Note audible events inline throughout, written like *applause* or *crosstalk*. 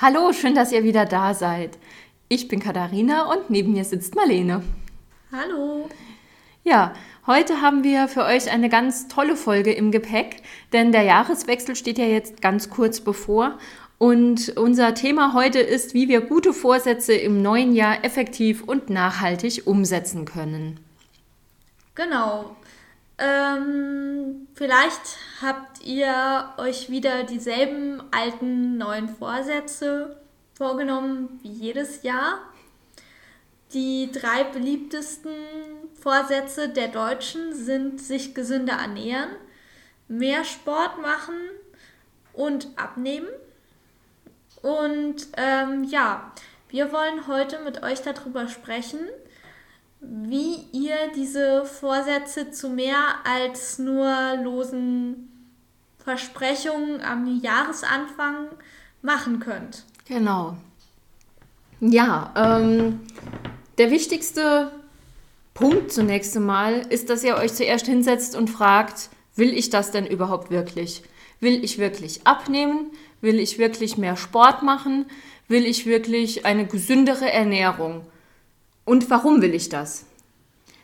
Hallo, schön, dass ihr wieder da seid. Ich bin Katharina und neben mir sitzt Marlene. Hallo. Ja, heute haben wir für euch eine ganz tolle Folge im Gepäck, denn der Jahreswechsel steht ja jetzt ganz kurz bevor und unser Thema heute ist, wie wir gute Vorsätze im neuen Jahr effektiv und nachhaltig umsetzen können. Genau. Ähm, vielleicht habt ihr euch wieder dieselben alten neuen Vorsätze vorgenommen wie jedes Jahr. Die drei beliebtesten Vorsätze der Deutschen sind sich gesünder ernähren, mehr Sport machen und abnehmen. Und ähm, ja, wir wollen heute mit euch darüber sprechen, wie ihr diese Vorsätze zu mehr als nur losen Versprechungen am Jahresanfang machen könnt. Genau. Ja, ähm, der wichtigste Punkt zunächst einmal ist, dass ihr euch zuerst hinsetzt und fragt, will ich das denn überhaupt wirklich? Will ich wirklich abnehmen? Will ich wirklich mehr Sport machen? Will ich wirklich eine gesündere Ernährung? Und warum will ich das?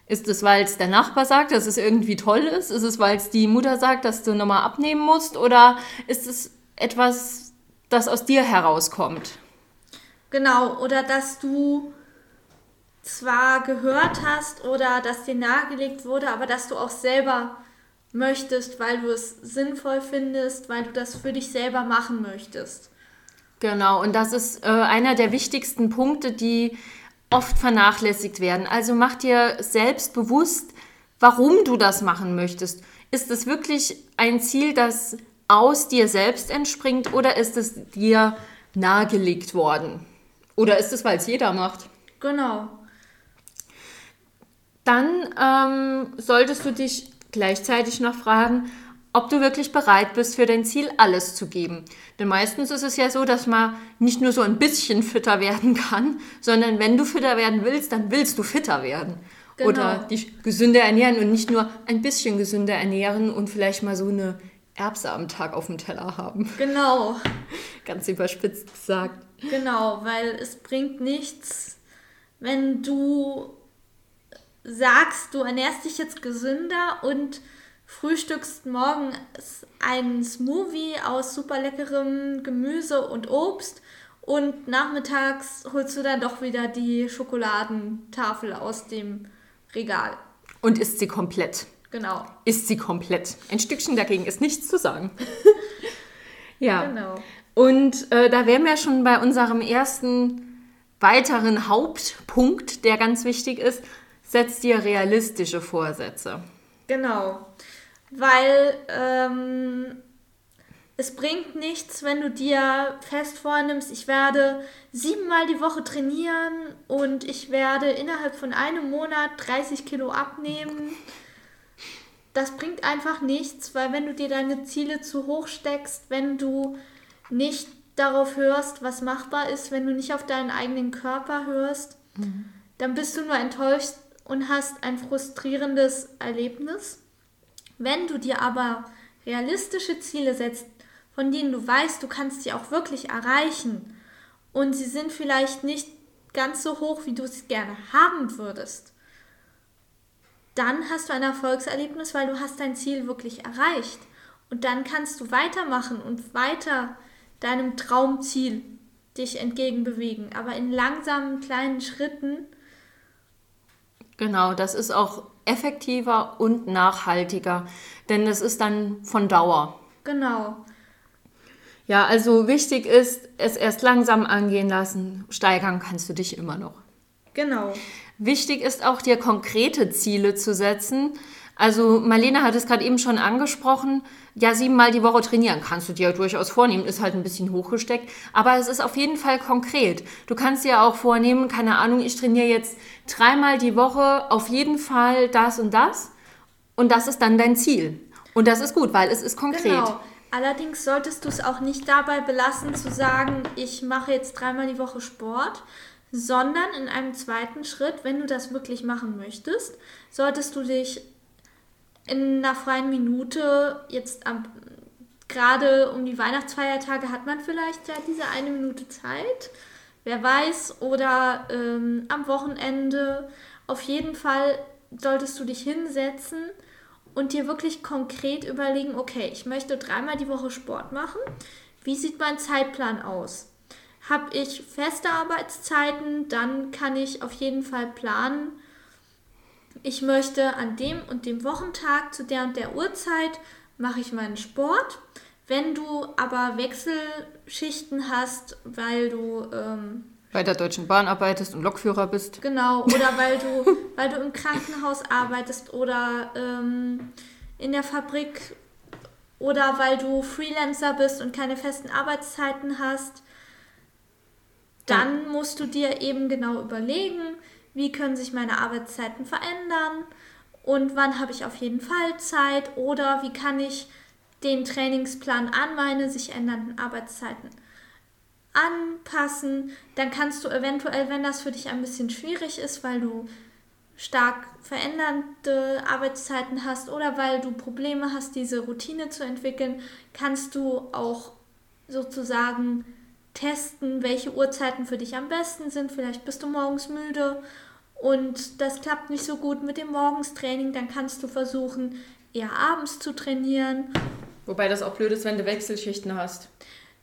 Ist es, weil es der Nachbar sagt, dass es irgendwie toll ist? Ist es, weil es die Mutter sagt, dass du nochmal abnehmen musst? Oder ist es etwas, das aus dir herauskommt? Genau, oder dass du zwar gehört hast oder dass dir nahegelegt wurde, aber dass du auch selber möchtest, weil du es sinnvoll findest, weil du das für dich selber machen möchtest. Genau, und das ist äh, einer der wichtigsten Punkte, die oft vernachlässigt werden. Also mach dir selbst bewusst, warum du das machen möchtest. Ist es wirklich ein Ziel, das aus dir selbst entspringt oder ist es dir nahegelegt worden? Oder ist es, weil es jeder macht? Genau. Dann ähm, solltest du dich gleichzeitig noch fragen, ob du wirklich bereit bist, für dein Ziel alles zu geben. Denn meistens ist es ja so, dass man nicht nur so ein bisschen fitter werden kann, sondern wenn du fitter werden willst, dann willst du fitter werden. Genau. Oder dich gesünder ernähren und nicht nur ein bisschen gesünder ernähren und vielleicht mal so eine Erbse am Tag auf dem Teller haben. Genau. *laughs* Ganz überspitzt gesagt. Genau, weil es bringt nichts, wenn du sagst, du ernährst dich jetzt gesünder und frühstückst morgens einen Smoothie aus super leckerem Gemüse und Obst und nachmittags holst du dann doch wieder die Schokoladentafel aus dem Regal. Und isst sie komplett. Genau. Isst sie komplett. Ein Stückchen dagegen ist nichts zu sagen. *laughs* ja. Genau. Und äh, da wären wir schon bei unserem ersten weiteren Hauptpunkt, der ganz wichtig ist. Setz dir realistische Vorsätze. Genau weil ähm, es bringt nichts, wenn du dir fest vornimmst, ich werde siebenmal die Woche trainieren und ich werde innerhalb von einem Monat 30 Kilo abnehmen. Das bringt einfach nichts, weil wenn du dir deine Ziele zu hoch steckst, wenn du nicht darauf hörst, was machbar ist, wenn du nicht auf deinen eigenen Körper hörst, mhm. dann bist du nur enttäuscht und hast ein frustrierendes Erlebnis. Wenn du dir aber realistische Ziele setzt, von denen du weißt, du kannst sie auch wirklich erreichen und sie sind vielleicht nicht ganz so hoch, wie du es gerne haben würdest, dann hast du ein Erfolgserlebnis, weil du hast dein Ziel wirklich erreicht. Und dann kannst du weitermachen und weiter deinem Traumziel dich entgegenbewegen, aber in langsamen kleinen Schritten. Genau, das ist auch effektiver und nachhaltiger, denn es ist dann von Dauer. Genau. Ja, also wichtig ist, es erst langsam angehen lassen. Steigern kannst du dich immer noch. Genau. Wichtig ist auch, dir konkrete Ziele zu setzen. Also Marlene hat es gerade eben schon angesprochen. Ja, siebenmal die Woche trainieren kannst du dir durchaus vornehmen. Ist halt ein bisschen hochgesteckt. Aber es ist auf jeden Fall konkret. Du kannst dir auch vornehmen, keine Ahnung, ich trainiere jetzt dreimal die Woche auf jeden Fall das und das. Und das ist dann dein Ziel. Und das ist gut, weil es ist konkret. Genau. Allerdings solltest du es auch nicht dabei belassen zu sagen, ich mache jetzt dreimal die Woche Sport, sondern in einem zweiten Schritt, wenn du das wirklich machen möchtest, solltest du dich in einer freien Minute jetzt am, gerade um die Weihnachtsfeiertage hat man vielleicht ja diese eine Minute Zeit. Wer weiß, oder ähm, am Wochenende. Auf jeden Fall solltest du dich hinsetzen und dir wirklich konkret überlegen, okay, ich möchte dreimal die Woche Sport machen. Wie sieht mein Zeitplan aus? Habe ich feste Arbeitszeiten, dann kann ich auf jeden Fall planen. Ich möchte an dem und dem Wochentag zu der und der Uhrzeit mache ich meinen Sport. Wenn du aber Wechselschichten hast, weil du ähm, bei der Deutschen Bahn arbeitest und Lokführer bist. Genau, oder *laughs* weil du, weil du im Krankenhaus arbeitest oder ähm, in der Fabrik oder weil du Freelancer bist und keine festen Arbeitszeiten hast, dann musst du dir eben genau überlegen, wie können sich meine Arbeitszeiten verändern und wann habe ich auf jeden Fall Zeit oder wie kann ich den Trainingsplan an meine sich ändernden Arbeitszeiten anpassen. Dann kannst du eventuell, wenn das für dich ein bisschen schwierig ist, weil du stark verändernde Arbeitszeiten hast oder weil du Probleme hast, diese Routine zu entwickeln, kannst du auch sozusagen testen, welche Uhrzeiten für dich am besten sind. Vielleicht bist du morgens müde und das klappt nicht so gut mit dem Morgenstraining, dann kannst du versuchen, eher abends zu trainieren. Wobei das auch blöd ist, wenn du Wechselschichten hast.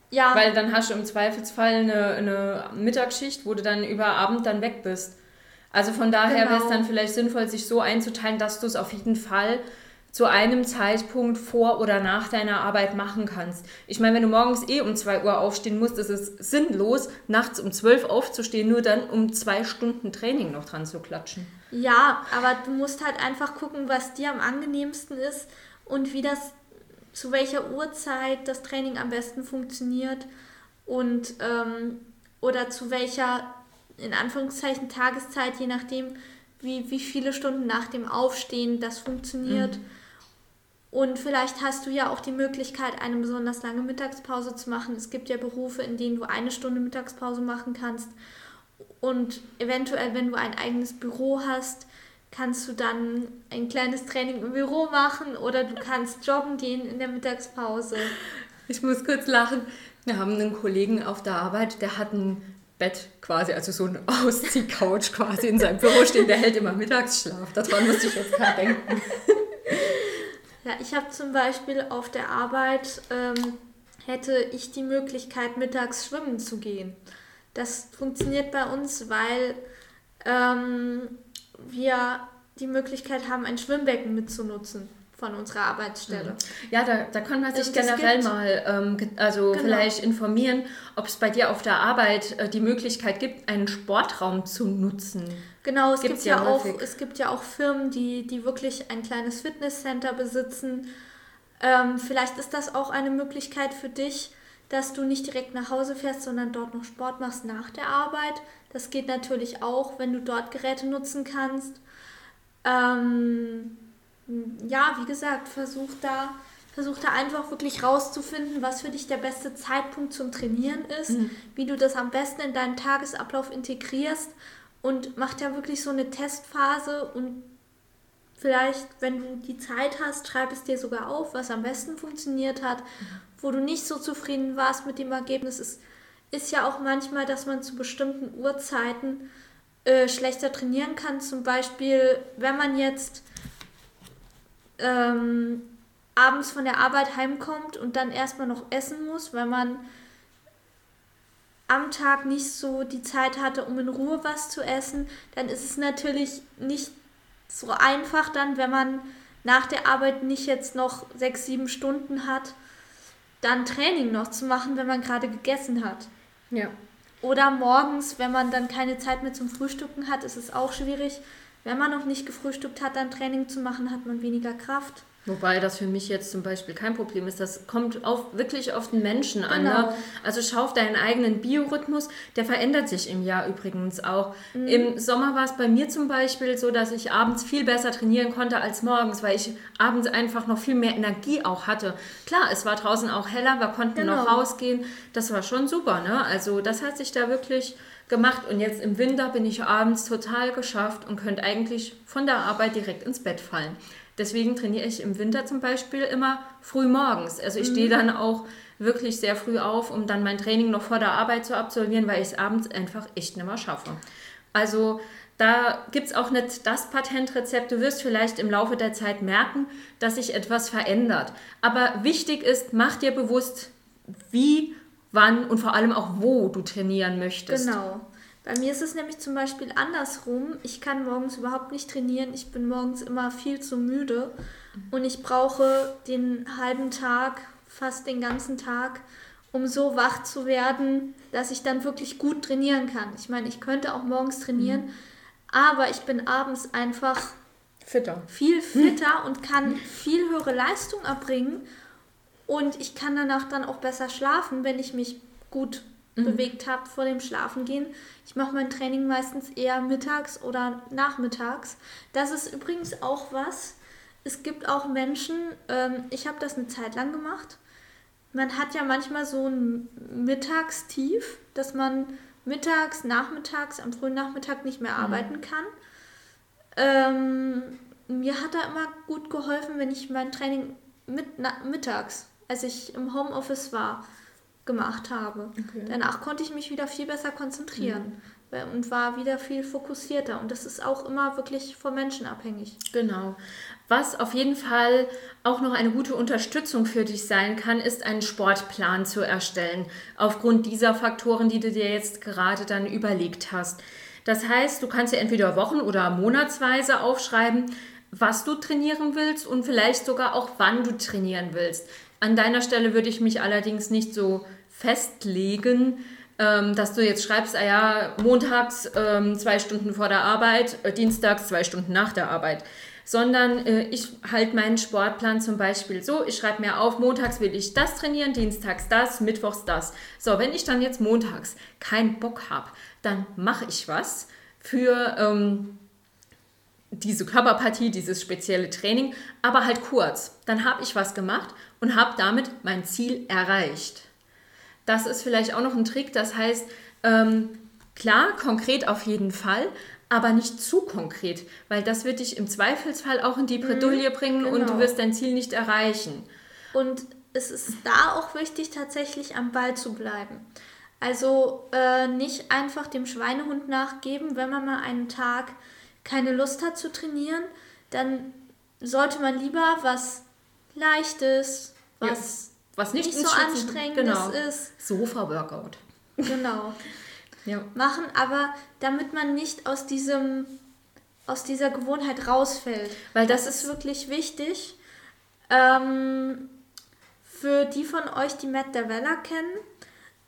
Ja. Weil dann hast du im Zweifelsfall eine, eine Mittagsschicht, wo du dann über Abend dann weg bist. Also von daher genau. wäre es dann vielleicht sinnvoll, sich so einzuteilen, dass du es auf jeden Fall zu einem Zeitpunkt vor oder nach deiner Arbeit machen kannst. Ich meine, wenn du morgens eh um 2 Uhr aufstehen musst, ist es sinnlos, nachts um 12 Uhr aufzustehen, nur dann um zwei Stunden Training noch dran zu klatschen. Ja, aber du musst halt einfach gucken, was dir am angenehmsten ist und wie das zu welcher Uhrzeit das Training am besten funktioniert und ähm, oder zu welcher in Anführungszeichen Tageszeit, je nachdem, wie, wie viele Stunden nach dem Aufstehen das funktioniert. Mhm. Und vielleicht hast du ja auch die Möglichkeit, eine besonders lange Mittagspause zu machen. Es gibt ja Berufe, in denen du eine Stunde Mittagspause machen kannst. Und eventuell, wenn du ein eigenes Büro hast, kannst du dann ein kleines Training im Büro machen oder du kannst joggen gehen in der Mittagspause. Ich muss kurz lachen. Wir haben einen Kollegen auf der Arbeit, der hat ein Bett quasi, also so eine Ausziehcouch quasi in seinem Büro stehen, der hält immer Mittagsschlaf. Daran musste ich jetzt gerade denken. *laughs* Ja, ich habe zum Beispiel auf der Arbeit, ähm, hätte ich die Möglichkeit, mittags schwimmen zu gehen. Das funktioniert bei uns, weil ähm, wir die Möglichkeit haben, ein Schwimmbecken mitzunutzen von unserer Arbeitsstelle. Mhm. Ja, da, da kann man sich generell mal ähm, also genau. vielleicht informieren, ob es bei dir auf der Arbeit äh, die Möglichkeit gibt, einen Sportraum zu nutzen. Genau, es gibt ja, ja auch es gibt ja auch Firmen, die, die wirklich ein kleines Fitnesscenter besitzen. Ähm, vielleicht ist das auch eine Möglichkeit für dich, dass du nicht direkt nach Hause fährst, sondern dort noch Sport machst nach der Arbeit. Das geht natürlich auch, wenn du dort Geräte nutzen kannst. Ähm, ja, wie gesagt, versuch da, versuch da einfach wirklich rauszufinden, was für dich der beste Zeitpunkt zum Trainieren ist, mhm. wie du das am besten in deinen Tagesablauf integrierst und mach da wirklich so eine Testphase und vielleicht, wenn du die Zeit hast, schreib es dir sogar auf, was am besten funktioniert hat, mhm. wo du nicht so zufrieden warst mit dem Ergebnis. Es ist ja auch manchmal, dass man zu bestimmten Uhrzeiten äh, schlechter trainieren kann. Zum Beispiel, wenn man jetzt ähm, abends von der Arbeit heimkommt und dann erstmal noch essen muss, weil man am Tag nicht so die Zeit hatte, um in Ruhe was zu essen, dann ist es natürlich nicht so einfach dann, wenn man nach der Arbeit nicht jetzt noch sechs, sieben Stunden hat, dann Training noch zu machen, wenn man gerade gegessen hat. Ja. Oder morgens, wenn man dann keine Zeit mehr zum Frühstücken hat, ist es auch schwierig. Wenn man noch nicht gefrühstückt hat, dann Training zu machen, hat man weniger Kraft. Wobei das für mich jetzt zum Beispiel kein Problem ist. Das kommt auf, wirklich auf den Menschen genau. an. Ne? Genau. Also schau auf deinen eigenen Biorhythmus. Der verändert sich im Jahr übrigens auch. Mhm. Im Sommer war es bei mir zum Beispiel so, dass ich abends viel besser trainieren konnte als morgens, weil ich abends einfach noch viel mehr Energie auch hatte. Klar, es war draußen auch heller, wir konnten genau. noch rausgehen. Das war schon super. Ne? Also das hat sich da wirklich gemacht. Und jetzt im Winter bin ich abends total geschafft und könnte eigentlich von der Arbeit direkt ins Bett fallen. Deswegen trainiere ich im Winter zum Beispiel immer früh morgens. Also ich stehe dann auch wirklich sehr früh auf, um dann mein Training noch vor der Arbeit zu absolvieren, weil ich es abends einfach echt nicht mehr schaffe. Also da gibt es auch nicht das Patentrezept. Du wirst vielleicht im Laufe der Zeit merken, dass sich etwas verändert. Aber wichtig ist, mach dir bewusst, wie, wann und vor allem auch wo du trainieren möchtest. Genau. Bei mir ist es nämlich zum Beispiel andersrum. Ich kann morgens überhaupt nicht trainieren. Ich bin morgens immer viel zu müde und ich brauche den halben Tag, fast den ganzen Tag, um so wach zu werden, dass ich dann wirklich gut trainieren kann. Ich meine, ich könnte auch morgens trainieren, mhm. aber ich bin abends einfach fitter. viel fitter und kann viel höhere Leistung erbringen und ich kann danach dann auch besser schlafen, wenn ich mich gut mhm. bewegt habe vor dem Schlafengehen. Ich mache mein Training meistens eher mittags oder nachmittags. Das ist übrigens auch was. Es gibt auch Menschen, ähm, ich habe das eine Zeit lang gemacht. Man hat ja manchmal so ein Mittagstief, dass man mittags, nachmittags, am frühen Nachmittag nicht mehr mhm. arbeiten kann. Ähm, mir hat da immer gut geholfen, wenn ich mein Training mit, na, mittags, als ich im Homeoffice war, gemacht habe. Okay. Danach konnte ich mich wieder viel besser konzentrieren mhm. und war wieder viel fokussierter. Und das ist auch immer wirklich vom Menschen abhängig. Genau. Was auf jeden Fall auch noch eine gute Unterstützung für dich sein kann, ist einen Sportplan zu erstellen, aufgrund dieser Faktoren, die du dir jetzt gerade dann überlegt hast. Das heißt, du kannst dir entweder wochen- oder monatsweise aufschreiben, was du trainieren willst und vielleicht sogar auch wann du trainieren willst. An deiner Stelle würde ich mich allerdings nicht so festlegen, ähm, dass du jetzt schreibst, ah ja, montags ähm, zwei Stunden vor der Arbeit, äh, dienstags zwei Stunden nach der Arbeit. Sondern äh, ich halte meinen Sportplan zum Beispiel so, ich schreibe mir auf, montags will ich das trainieren, dienstags das, mittwochs das. So, wenn ich dann jetzt montags keinen Bock habe, dann mache ich was für ähm, diese Körperpartie, dieses spezielle Training, aber halt kurz. Dann habe ich was gemacht und habe damit mein Ziel erreicht. Das ist vielleicht auch noch ein Trick. Das heißt, ähm, klar, konkret auf jeden Fall, aber nicht zu konkret, weil das wird dich im Zweifelsfall auch in die Bredouille mhm, bringen genau. und du genau. wirst dein Ziel nicht erreichen. Und es ist da auch wichtig, tatsächlich am Ball zu bleiben. Also äh, nicht einfach dem Schweinehund nachgeben, wenn man mal einen Tag keine Lust hat zu trainieren, dann sollte man lieber was Leichtes, was was nicht, nicht so anstrengend genau. ist. Sofa-Workout. Genau. ja. Machen, aber damit man nicht aus diesem aus dieser Gewohnheit rausfällt. Weil das, das ist wirklich wichtig. Ähm, für die von euch, die Matt Davella kennen,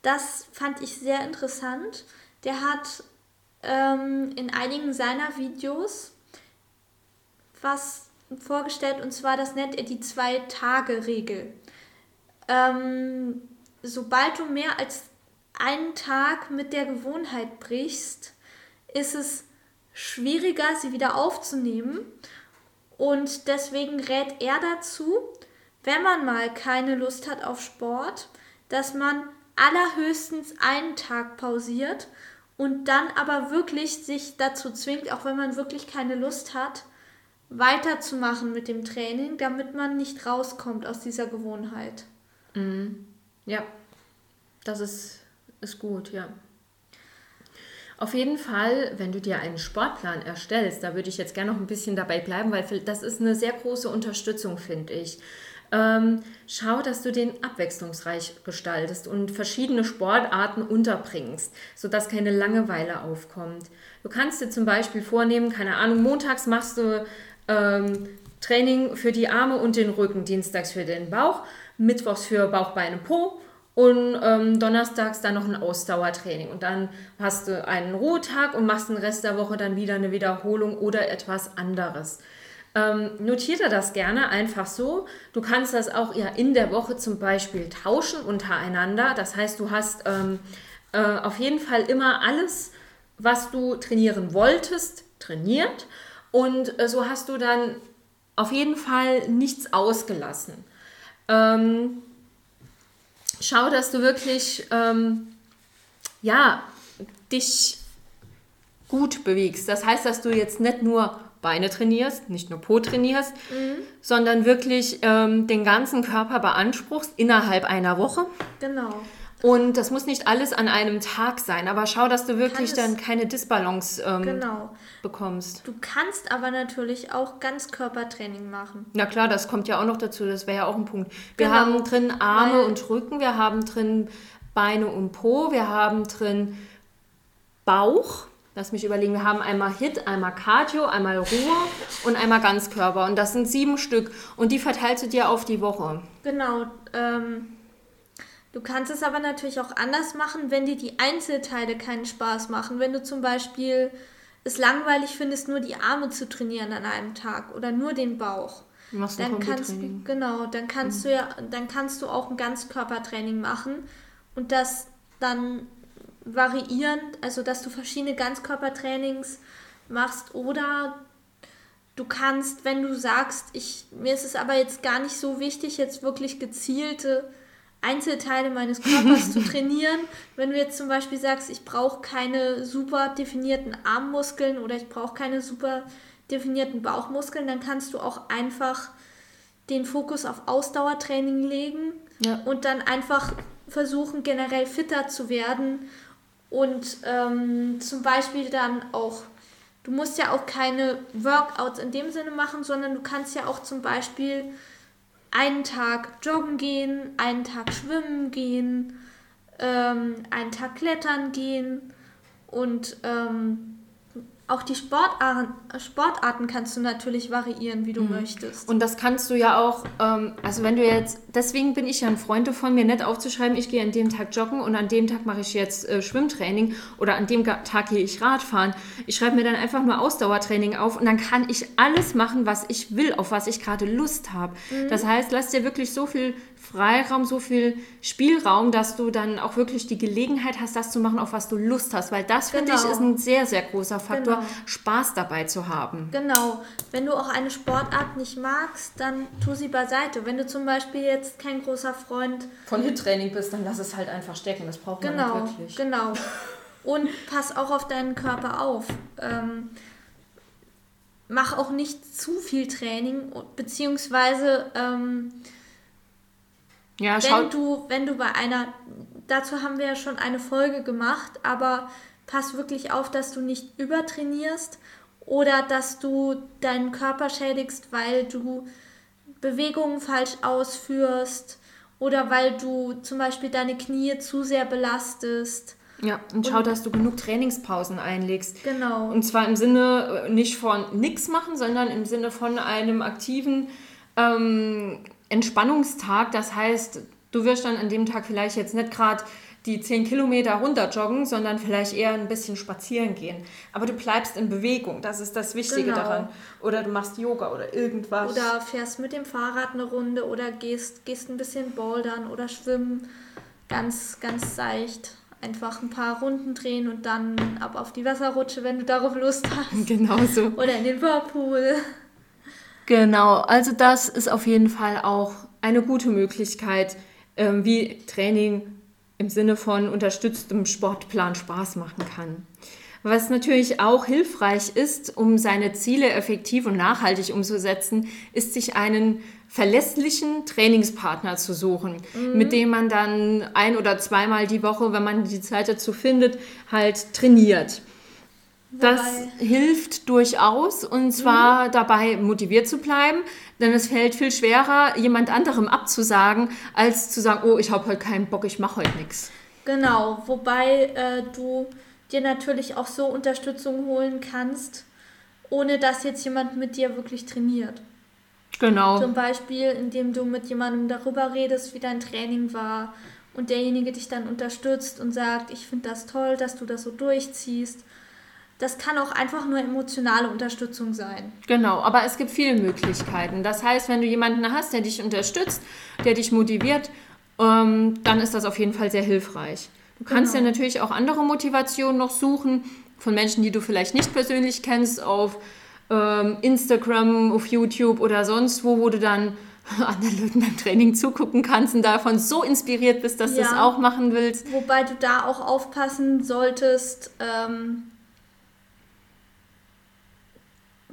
das fand ich sehr interessant. Der hat ähm, in einigen seiner Videos was vorgestellt und zwar das nennt er die Zwei-Tage-Regel ähm, sobald du mehr als einen Tag mit der Gewohnheit brichst, ist es schwieriger, sie wieder aufzunehmen. Und deswegen rät er dazu, wenn man mal keine Lust hat auf Sport, dass man allerhöchstens einen Tag pausiert und dann aber wirklich sich dazu zwingt, auch wenn man wirklich keine Lust hat, weiterzumachen mit dem Training, damit man nicht rauskommt aus dieser Gewohnheit. Mhm. Ja, das ist, ist gut, ja. Auf jeden Fall, wenn du dir einen Sportplan erstellst, da würde ich jetzt gerne noch ein bisschen dabei bleiben, weil das ist eine sehr große Unterstützung, finde ich. Ähm, schau, dass du den abwechslungsreich gestaltest und verschiedene Sportarten unterbringst, sodass keine Langeweile aufkommt. Du kannst dir zum Beispiel vornehmen, keine Ahnung, montags machst du ähm, Training für die Arme und den Rücken, dienstags für den Bauch mittwochs für Bauch, Beine, Po und ähm, donnerstags dann noch ein Ausdauertraining. Und dann hast du einen Ruhetag und machst den Rest der Woche dann wieder eine Wiederholung oder etwas anderes. Ähm, notiere das gerne einfach so. Du kannst das auch ja in der Woche zum Beispiel tauschen untereinander. Das heißt, du hast ähm, äh, auf jeden Fall immer alles, was du trainieren wolltest, trainiert. Und äh, so hast du dann auf jeden Fall nichts ausgelassen. Ähm, schau, dass du wirklich ähm, ja, dich gut bewegst. Das heißt, dass du jetzt nicht nur Beine trainierst, nicht nur Po trainierst, mhm. sondern wirklich ähm, den ganzen Körper beanspruchst innerhalb einer Woche. Genau. Und das muss nicht alles an einem Tag sein, aber schau, dass du wirklich dann keine Disbalance ähm, genau. bekommst. Du kannst aber natürlich auch Ganzkörpertraining machen. Na klar, das kommt ja auch noch dazu, das wäre ja auch ein Punkt. Wir genau. haben drin Arme Weil und Rücken, wir haben drin Beine und Po, wir haben drin Bauch. Lass mich überlegen, wir haben einmal Hit, einmal Cardio, einmal Ruhe und einmal Ganzkörper. Und das sind sieben Stück. Und die verteilst du dir auf die Woche. Genau. Ähm Du kannst es aber natürlich auch anders machen, wenn dir die Einzelteile keinen Spaß machen. Wenn du zum Beispiel es langweilig findest, nur die Arme zu trainieren an einem Tag oder nur den Bauch. Machst dann kannst genau, dann kannst mhm. du ja, dann kannst du auch ein Ganzkörpertraining machen und das dann variierend, also dass du verschiedene Ganzkörpertrainings machst oder du kannst, wenn du sagst, ich mir ist es aber jetzt gar nicht so wichtig, jetzt wirklich gezielte Einzelteile meines Körpers zu trainieren. *laughs* Wenn du jetzt zum Beispiel sagst, ich brauche keine super definierten Armmuskeln oder ich brauche keine super definierten Bauchmuskeln, dann kannst du auch einfach den Fokus auf Ausdauertraining legen ja. und dann einfach versuchen, generell fitter zu werden und ähm, zum Beispiel dann auch, du musst ja auch keine Workouts in dem Sinne machen, sondern du kannst ja auch zum Beispiel einen Tag joggen gehen, einen Tag schwimmen gehen, ähm, einen Tag klettern gehen und ähm, auch die Sportarten, Sportarten kannst du natürlich variieren, wie du mhm. möchtest. Und das kannst du ja auch, ähm, also wenn du jetzt, deswegen bin ich ja ein Freund davon, mir nicht aufzuschreiben, ich gehe an dem Tag joggen und an dem Tag mache ich jetzt äh, Schwimmtraining oder an dem Tag gehe ich Radfahren. Ich schreibe mir dann einfach nur Ausdauertraining auf und dann kann ich alles machen, was ich will, auf was ich gerade Lust habe. Mhm. Das heißt, lass dir wirklich so viel Freiraum, so viel Spielraum, dass du dann auch wirklich die Gelegenheit hast, das zu machen, auf was du Lust hast. Weil das, genau. finde ich, ist ein sehr, sehr großer Faktor, genau. Spaß dabei zu haben. Genau. Wenn du auch eine Sportart nicht magst, dann tu sie beiseite. Wenn du zum Beispiel jetzt kein großer Freund von Hit-Training bist, dann lass es halt einfach stecken. Das braucht genau, man nicht wirklich. Genau. *laughs* Und pass auch auf deinen Körper auf. Ähm, mach auch nicht zu viel Training, beziehungsweise ähm, ja, wenn du, wenn du bei einer, dazu haben wir ja schon eine Folge gemacht, aber pass wirklich auf, dass du nicht übertrainierst oder dass du deinen Körper schädigst, weil du Bewegungen falsch ausführst oder weil du zum Beispiel deine Knie zu sehr belastest. Ja, und schau, und, dass du genug Trainingspausen einlegst. Genau. Und zwar im Sinne äh, nicht von nichts machen, sondern im Sinne von einem aktiven ähm, Entspannungstag. Das heißt, du wirst dann an dem Tag vielleicht jetzt nicht gerade die 10 Kilometer runter joggen, sondern vielleicht eher ein bisschen spazieren gehen. Aber du bleibst in Bewegung, das ist das Wichtige genau. daran. Oder du machst Yoga oder irgendwas. Oder fährst mit dem Fahrrad eine Runde oder gehst, gehst ein bisschen bouldern oder schwimmen. Ganz, ganz seicht. Einfach ein paar Runden drehen und dann ab auf die Wasserrutsche, wenn du darauf Lust hast. Genau so. Oder in den Whirlpool. Genau, also das ist auf jeden Fall auch eine gute Möglichkeit, ähm, wie Training im Sinne von unterstütztem Sportplan Spaß machen kann. Was natürlich auch hilfreich ist, um seine Ziele effektiv und nachhaltig umzusetzen, ist sich einen verlässlichen Trainingspartner zu suchen, mhm. mit dem man dann ein oder zweimal die Woche, wenn man die Zeit dazu findet, halt trainiert. Das hilft durchaus und zwar mhm. dabei motiviert zu bleiben, denn es fällt viel schwerer, jemand anderem abzusagen, als zu sagen, oh, ich habe heute keinen Bock, ich mache heute nichts. Genau, wobei äh, du dir natürlich auch so Unterstützung holen kannst, ohne dass jetzt jemand mit dir wirklich trainiert. Genau. Zum Beispiel, indem du mit jemandem darüber redest, wie dein Training war und derjenige dich dann unterstützt und sagt, ich finde das toll, dass du das so durchziehst das kann auch einfach nur emotionale Unterstützung sein. Genau, aber es gibt viele Möglichkeiten. Das heißt, wenn du jemanden hast, der dich unterstützt, der dich motiviert, ähm, dann ist das auf jeden Fall sehr hilfreich. Du kannst genau. ja natürlich auch andere Motivationen noch suchen von Menschen, die du vielleicht nicht persönlich kennst, auf ähm, Instagram, auf YouTube oder sonst wo, wo du dann *laughs* anderen Leuten beim Training zugucken kannst und davon so inspiriert bist, dass ja, du es auch machen willst. Wobei du da auch aufpassen solltest, ähm,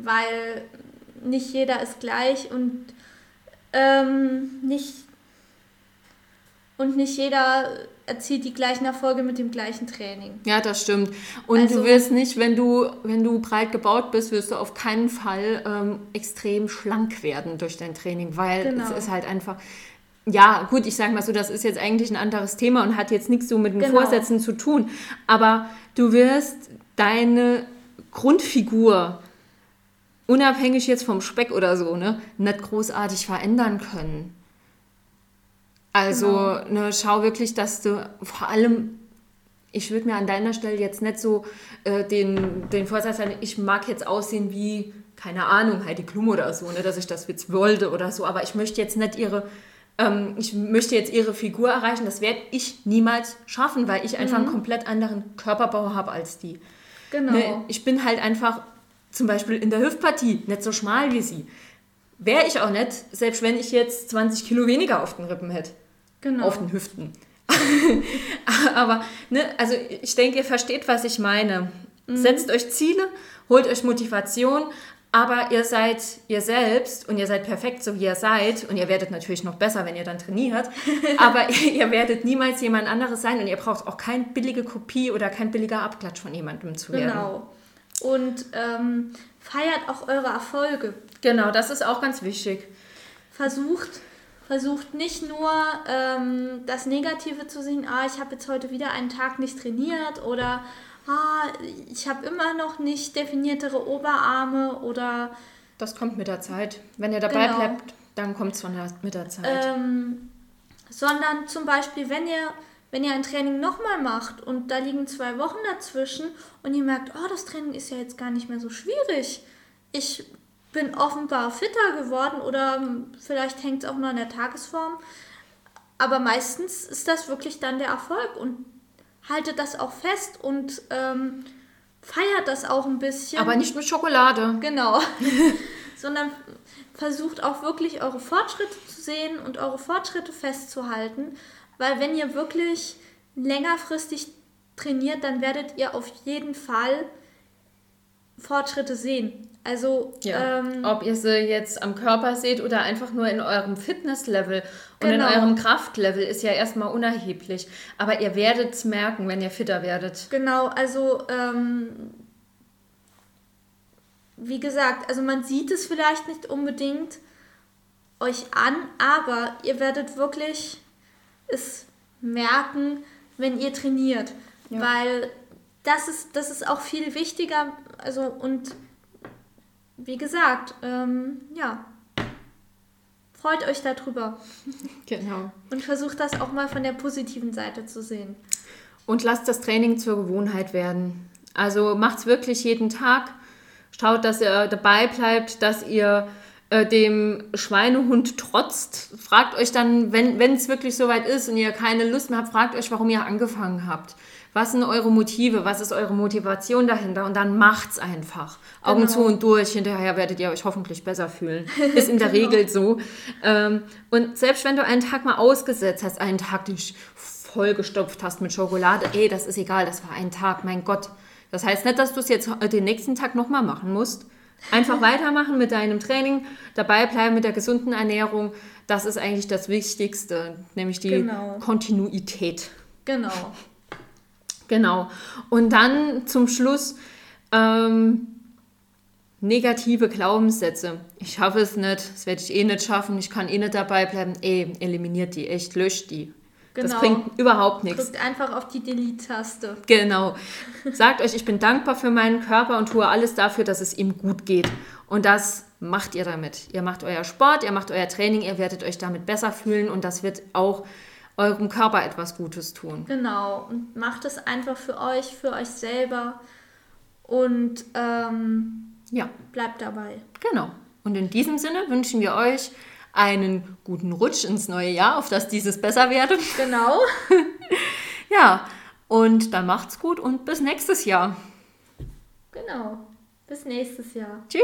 weil nicht jeder ist gleich und ähm, nicht und nicht jeder erzielt die gleichen Erfolge mit dem gleichen Training. Ja, das stimmt. Und also, du wirst nicht, wenn du, wenn du breit gebaut bist, wirst du auf keinen Fall ähm, extrem schlank werden durch dein Training, weil genau. es ist halt einfach. Ja, gut, ich sage mal so, das ist jetzt eigentlich ein anderes Thema und hat jetzt nichts so mit den genau. Vorsätzen zu tun. Aber du wirst deine Grundfigur, unabhängig jetzt vom Speck oder so, ne, nicht großartig verändern können. Also genau. ne, schau wirklich, dass du vor allem, ich würde mir an deiner Stelle jetzt nicht so äh, den, den Vorsatz haben, ich mag jetzt aussehen wie, keine Ahnung, Heidi Klum oder so, ne, dass ich das jetzt wollte oder so, aber ich möchte jetzt nicht ihre, ähm, ich möchte jetzt ihre Figur erreichen, das werde ich niemals schaffen, weil ich einfach mhm. einen komplett anderen Körperbau habe als die. Genau. Ne, ich bin halt einfach zum Beispiel in der Hüftpartie nicht so schmal wie sie. Wäre ich auch nicht, selbst wenn ich jetzt 20 Kilo weniger auf den Rippen hätte. Genau. Auf den Hüften. *laughs* Aber, ne, also ich denke, ihr versteht, was ich meine. Mhm. Setzt euch Ziele, holt euch Motivation, aber ihr seid ihr selbst und ihr seid perfekt, so wie ihr seid. Und ihr werdet natürlich noch besser, wenn ihr dann trainiert. *laughs* aber *laughs* ihr werdet niemals jemand anderes sein und ihr braucht auch keine billige Kopie oder kein billiger Abklatsch von jemandem zu werden. Genau. Und ähm, feiert auch eure Erfolge. Genau, das ist auch ganz wichtig. Versucht versucht nicht nur ähm, das Negative zu sehen, ah, ich habe jetzt heute wieder einen Tag nicht trainiert oder ah, ich habe immer noch nicht definiertere Oberarme oder... Das kommt mit der Zeit. Wenn ihr dabei genau. bleibt, dann kommt es mit der Zeit. Ähm, sondern zum Beispiel, wenn ihr, wenn ihr ein Training nochmal macht und da liegen zwei Wochen dazwischen und ihr merkt, oh, das Training ist ja jetzt gar nicht mehr so schwierig. Ich bin offenbar fitter geworden oder vielleicht hängt es auch nur an der Tagesform. Aber meistens ist das wirklich dann der Erfolg und haltet das auch fest und ähm, feiert das auch ein bisschen. Aber nicht mit Schokolade. Genau. *laughs* *laughs* Sondern versucht auch wirklich eure Fortschritte zu sehen und eure Fortschritte festzuhalten. Weil wenn ihr wirklich längerfristig trainiert, dann werdet ihr auf jeden Fall Fortschritte sehen. Also ja. ähm, ob ihr sie jetzt am Körper seht oder einfach nur in eurem Fitnesslevel und genau. in eurem Kraftlevel ist ja erstmal unerheblich. Aber ihr werdet es merken, wenn ihr fitter werdet. Genau, also ähm, wie gesagt, also man sieht es vielleicht nicht unbedingt euch an, aber ihr werdet wirklich es merken, wenn ihr trainiert. Ja. Weil das ist, das ist auch viel wichtiger. Also und wie gesagt, ähm, ja, freut euch darüber. *laughs* Genau. Und versucht das auch mal von der positiven Seite zu sehen. Und lasst das Training zur Gewohnheit werden. Also macht es wirklich jeden Tag. Schaut, dass ihr dabei bleibt, dass ihr äh, dem Schweinehund trotzt. Fragt euch dann, wenn es wirklich soweit ist und ihr keine Lust mehr habt, fragt euch, warum ihr angefangen habt. Was sind eure Motive? Was ist eure Motivation dahinter? Und dann macht's einfach. Augen genau. zu und durch. Hinterher werdet ihr euch hoffentlich besser fühlen. *laughs* Ist in der genau. Regel so. Ähm, und selbst wenn du einen Tag mal ausgesetzt hast, einen Tag dich vollgestopft hast mit Schokolade, ey, das ist egal, das war ein Tag, mein Gott. Das heißt nicht, dass du es jetzt den nächsten Tag nochmal machen musst. Einfach weitermachen mit deinem Training, dabei bleiben mit der gesunden Ernährung. Das ist eigentlich das Wichtigste, nämlich die genau. Kontinuität. Genau. Genau. Und dann zum Schluss ähm, negative Glaubenssätze. Ich schaffe es nicht, das werde ich eh nicht schaffen, ich kann eh nicht dabei bleiben. Ey, eliminiert die, echt, löscht die. Genau. Das bringt überhaupt nichts. Drückt einfach auf die Delete-Taste. Genau. Sagt euch, ich bin dankbar für meinen Körper und tue alles dafür, dass es ihm gut geht. Und das macht ihr damit. Ihr macht euer Sport, ihr macht euer Training, ihr werdet euch damit besser fühlen und das wird auch eurem Körper etwas Gutes tun. Genau, und macht es einfach für euch, für euch selber und ähm, ja. bleibt dabei. Genau. Und in diesem Sinne wünschen wir euch einen guten Rutsch ins neue Jahr, auf dass dieses besser werde. Genau. *laughs* ja, und dann macht's gut und bis nächstes Jahr. Genau. Bis nächstes Jahr. Tschüss.